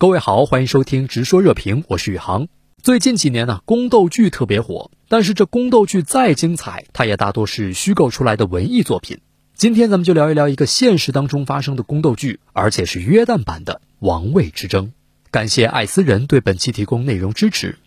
各位好，欢迎收听直说热评，我是宇航。最近几年呢，宫斗剧特别火，但是这宫斗剧再精彩，它也大多是虚构出来的文艺作品。今天咱们就聊一聊一个现实当中发生的宫斗剧，而且是约旦版的《王位之争》。感谢艾斯人对本期提供内容支持。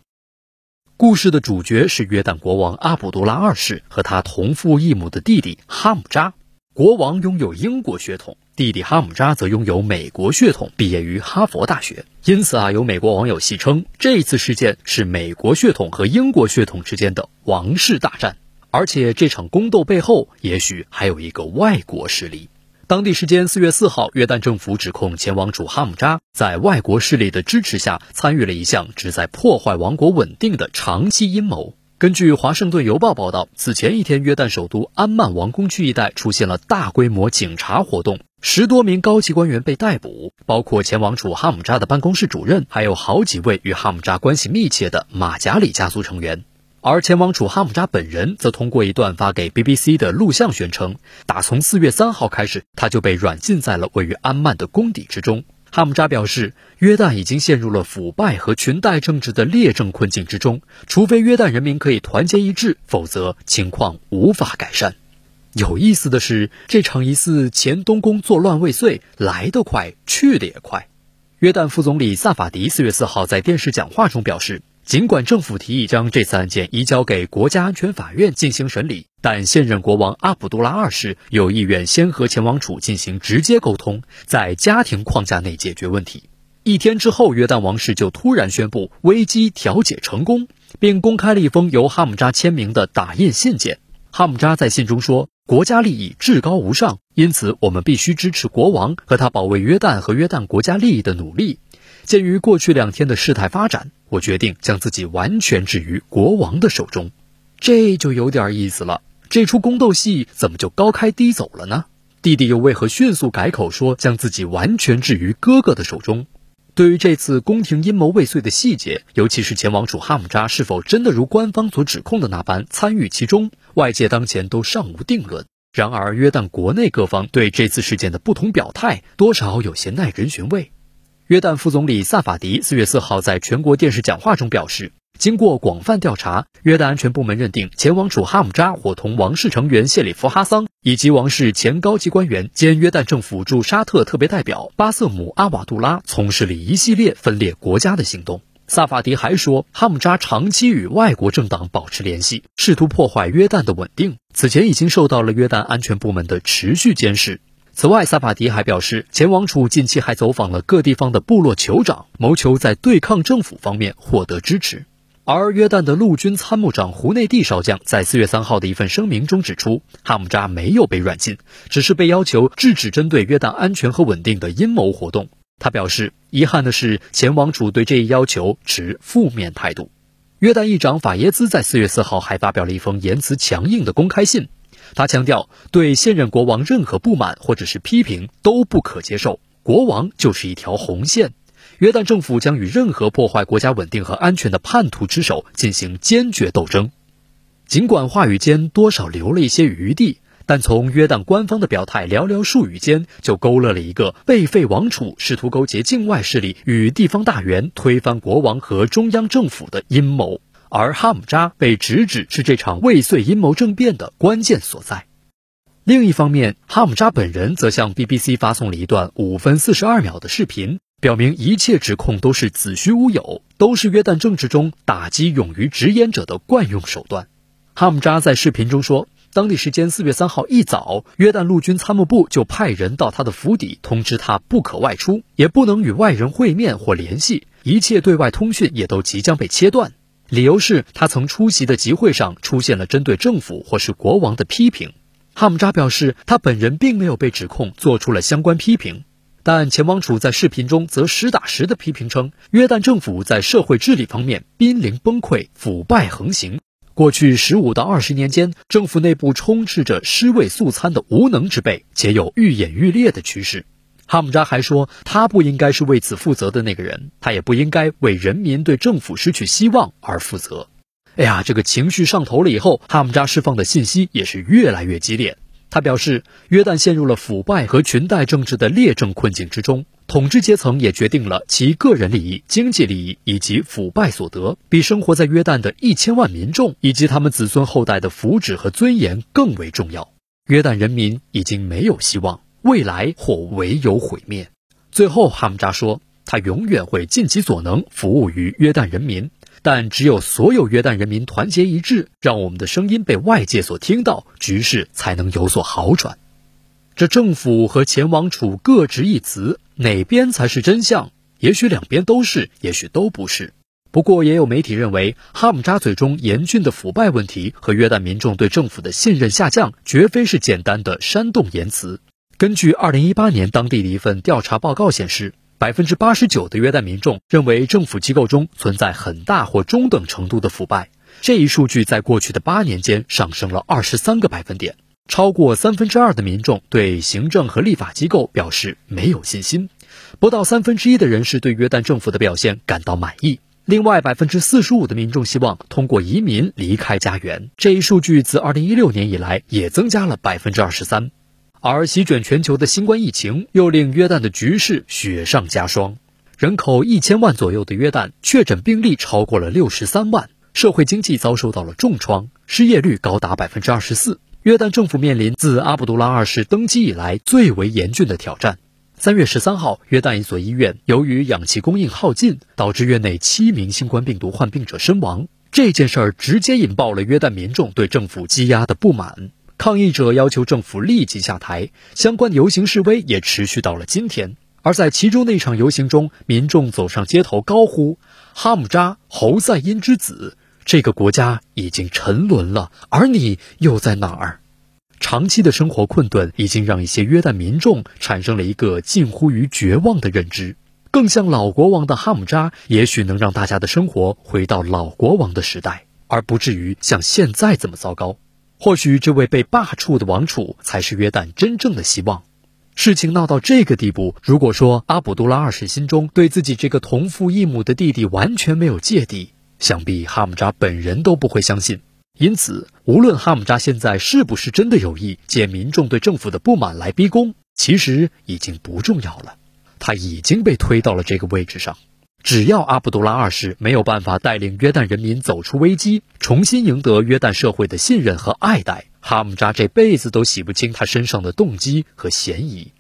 故事的主角是约旦国王阿卜杜拉二世和他同父异母的弟弟哈姆扎。国王拥有英国血统。弟弟哈姆扎则拥有美国血统，毕业于哈佛大学。因此啊，有美国网友戏称，这次事件是美国血统和英国血统之间的王室大战。而且这场宫斗背后，也许还有一个外国势力。当地时间四月四号，约旦政府指控前王储哈姆扎在外国势力的支持下，参与了一项旨在破坏王国稳定的长期阴谋。根据《华盛顿邮报》报道，此前一天，约旦首都安曼王宫区一带出现了大规模警察活动。十多名高级官员被逮捕，包括前王储哈姆扎的办公室主任，还有好几位与哈姆扎关系密切的马贾里家族成员。而前王储哈姆扎本人则通过一段发给 BBC 的录像宣称，打从四月三号开始，他就被软禁在了位于安曼的宫邸之中。哈姆扎表示，约旦已经陷入了腐败和裙带政治的劣政困境之中，除非约旦人民可以团结一致，否则情况无法改善。有意思的是，这场疑似前东宫作乱未遂，来得快，去得也快。约旦副总理萨法迪四月四号在电视讲话中表示，尽管政府提议将这次案件移交给国家安全法院进行审理，但现任国王阿卜杜拉二世有意愿先和前王储进行直接沟通，在家庭框架内解决问题。一天之后，约旦王室就突然宣布危机调解成功，并公开了一封由哈姆扎签名的打印信件。哈姆扎在信中说。国家利益至高无上，因此我们必须支持国王和他保卫约旦和约旦国家利益的努力。鉴于过去两天的事态发展，我决定将自己完全置于国王的手中。这就有点意思了。这出宫斗戏怎么就高开低走了呢？弟弟又为何迅速改口说将自己完全置于哥哥的手中？对于这次宫廷阴谋未遂的细节，尤其是前王储哈姆扎是否真的如官方所指控的那般参与其中，外界当前都尚无定论。然而，约旦国内各方对这次事件的不同表态，多少有些耐人寻味。约旦副总理萨法迪四月四号在全国电视讲话中表示。经过广泛调查，约旦安全部门认定前王储哈姆扎伙同王室成员谢里夫哈桑以及王室前高级官员兼约旦政府驻沙特特别代表巴瑟姆阿瓦杜拉从事了一系列分裂国家的行动。萨法迪还说，哈姆扎长期与外国政党保持联系，试图破坏约旦的稳定，此前已经受到了约旦安全部门的持续监视。此外，萨法迪还表示，前王储近期还走访了各地方的部落酋长，谋求在对抗政府方面获得支持。而约旦的陆军参谋长胡内蒂少将在四月三号的一份声明中指出，哈姆扎没有被软禁，只是被要求制止针对约旦安全和稳定的阴谋活动。他表示，遗憾的是，前王储对这一要求持负面态度。约旦议长法耶兹在四月四号还发表了一封言辞强硬的公开信，他强调，对现任国王任何不满或者是批评都不可接受，国王就是一条红线。约旦政府将与任何破坏国家稳定和安全的叛徒之手进行坚决斗争。尽管话语间多少留了一些余地，但从约旦官方的表态寥寥数语间，就勾勒了一个被废王储试图勾结境外势力与地方大员推翻国王和中央政府的阴谋。而哈姆扎被直指是这场未遂阴谋政变的关键所在。另一方面，哈姆扎本人则向 BBC 发送了一段五分四十二秒的视频。表明一切指控都是子虚乌有，都是约旦政治中打击勇于直言者的惯用手段。哈姆扎在视频中说，当地时间四月三号一早，约旦陆军参谋部就派人到他的府邸，通知他不可外出，也不能与外人会面或联系，一切对外通讯也都即将被切断。理由是他曾出席的集会上出现了针对政府或是国王的批评。哈姆扎表示，他本人并没有被指控做出了相关批评。但前王储在视频中则实打实的批评称，约旦政府在社会治理方面濒临崩溃，腐败横行。过去十五到二十年间，政府内部充斥着尸位素餐的无能之辈，且有愈演愈烈的趋势。哈姆扎还说，他不应该是为此负责的那个人，他也不应该为人民对政府失去希望而负责。哎呀，这个情绪上头了以后，哈姆扎释放的信息也是越来越激烈。他表示，约旦陷入了腐败和裙带政治的劣政困境之中，统治阶层也决定了其个人利益、经济利益以及腐败所得，比生活在约旦的一千万民众以及他们子孙后代的福祉和尊严更为重要。约旦人民已经没有希望，未来或唯有毁灭。最后，哈姆扎说，他永远会尽其所能服务于约旦人民，但只有所有约旦人民团结一致，让我们的声音被外界所听到，局势才能有所好转。这政府和前王储各执一词，哪边才是真相？也许两边都是，也许都不是。不过，也有媒体认为，哈姆扎嘴中严峻的腐败问题和约旦民众对政府的信任下降，绝非是简单的煽动言辞。根据2018年当地的一份调查报告显示，百分之八十九的约旦民众认为政府机构中存在很大或中等程度的腐败。这一数据在过去的八年间上升了二十三个百分点。超过三分之二的民众对行政和立法机构表示没有信心，不到三分之一的人士对约旦政府的表现感到满意。另外，百分之四十五的民众希望通过移民离开家园。这一数据自二零一六年以来也增加了百分之二十三。而席卷全球的新冠疫情又令约旦的局势雪上加霜。人口一千万左右的约旦确诊病例超过了六十三万，社会经济遭受到了重创，失业率高达百分之二十四。约旦政府面临自阿卜杜拉二世登基以来最为严峻的挑战。三月十三号，约旦一所医院由于氧气供应耗尽，导致院内七名新冠病毒患病者身亡。这件事儿直接引爆了约旦民众对政府积压的不满，抗议者要求政府立即下台。相关游行示威也持续到了今天。而在其中那场游行中，民众走上街头高呼：“哈姆扎，侯赛因之子。”这个国家已经沉沦了，而你又在哪儿？长期的生活困顿已经让一些约旦民众产生了一个近乎于绝望的认知。更像老国王的哈姆扎，也许能让大家的生活回到老国王的时代，而不至于像现在这么糟糕。或许这位被罢黜的王储才是约旦真正的希望。事情闹到这个地步，如果说阿卜杜拉二世心中对自己这个同父异母的弟弟完全没有芥蒂，想必哈姆扎本人都不会相信，因此，无论哈姆扎现在是不是真的有意借民众对政府的不满来逼宫，其实已经不重要了。他已经被推到了这个位置上。只要阿卜杜拉二世没有办法带领约旦人民走出危机，重新赢得约旦社会的信任和爱戴，哈姆扎这辈子都洗不清他身上的动机和嫌疑。